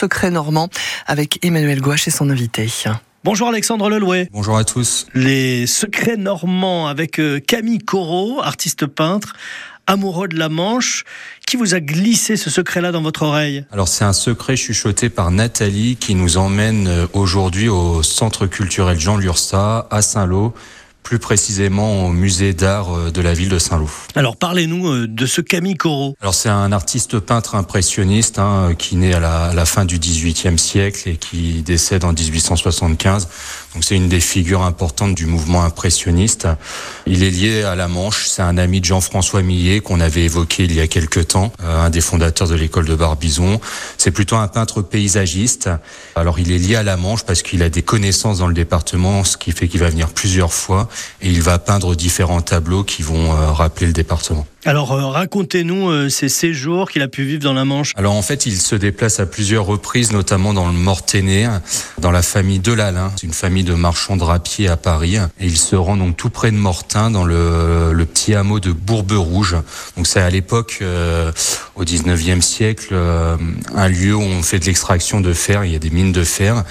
Secret normand avec Emmanuel Gouache et son invité. Bonjour Alexandre Lelouet. Bonjour à tous. Les secrets normands avec euh, Camille Corot, artiste peintre, amoureux de la Manche. Qui vous a glissé ce secret-là dans votre oreille? Alors c'est un secret chuchoté par Nathalie qui nous emmène euh, aujourd'hui au Centre culturel Jean Lursa à Saint-Lô plus précisément au musée d'art euh, de la ville de Saint-Lô. Alors parlez-nous euh, de ce Camille Corot. Alors c'est un artiste peintre impressionniste hein, qui naît à la, à la, fin du XVIIIe siècle et qui décède en 1875. Donc c'est une des figures importantes du mouvement impressionniste. Il est lié à la Manche. C'est un ami de Jean-François Millet qu'on avait évoqué il y a quelques temps, euh, un des fondateurs de l'école de Barbizon. C'est plutôt un peintre paysagiste. Alors il est lié à la Manche parce qu'il a des connaissances dans le département, ce qui fait qu'il va venir plusieurs fois et il va peindre différents tableaux qui vont euh, rappeler le département. Alors euh, racontez-nous euh, ces séjours qu'il a pu vivre dans la Manche. Alors en fait, il se déplace à plusieurs reprises, notamment dans le Mortainais, dans la famille Delalin, une famille de marchands drapiers à Paris, et il se rend donc tout près de Mortain, dans le, le petit hameau de Bourbe-Rouge. Donc c'est à l'époque, euh, au 19e siècle, euh, un lieu où on fait de l'extraction de fer, il y a des mines de fer,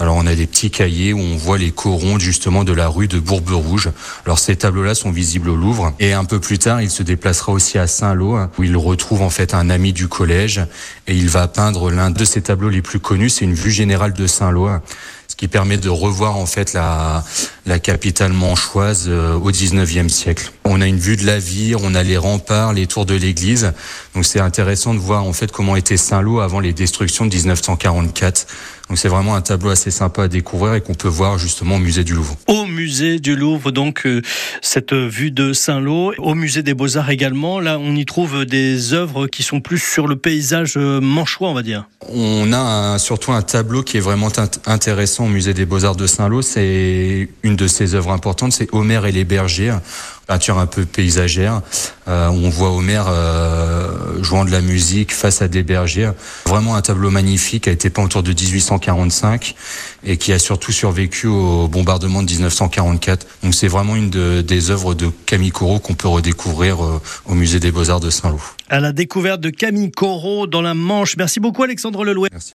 alors on a des petits cahiers où on voit les corons justement de la rue de Bourbe-Rouge. Alors ces tableaux-là sont visibles au Louvre. Et un peu plus tard, il se déplacera aussi à Saint-Lô, où il retrouve en fait un ami du collège. Et il va peindre l'un de ses tableaux les plus connus, c'est une vue générale de Saint-Lô ce qui permet de revoir en fait la, la capitale manchoise euh, au 19e siècle. On a une vue de la ville, on a les remparts, les tours de l'église. Donc c'est intéressant de voir en fait comment était Saint-Lô avant les destructions de 1944. Donc c'est vraiment un tableau assez sympa à découvrir et qu'on peut voir justement au musée du Louvre. Au musée du Louvre, donc euh, cette vue de Saint-Lô, au musée des Beaux-Arts également, là on y trouve des œuvres qui sont plus sur le paysage euh, manchois, on va dire. On a un, surtout un tableau qui est vraiment intéressant musée des Beaux-Arts de Saint-Lô, c'est une de ses œuvres importantes, c'est Homère et les bergers peinture un peu paysagère euh, on voit Homère euh, jouant de la musique face à des bergers. Vraiment un tableau magnifique, a été peint autour de 1845 et qui a surtout survécu au bombardement de 1944. Donc c'est vraiment une de, des œuvres de Camille Corot qu'on peut redécouvrir euh, au musée des Beaux-Arts de Saint-Lô. À la découverte de Camille Corot dans la Manche. Merci beaucoup Alexandre Lelouet. Merci.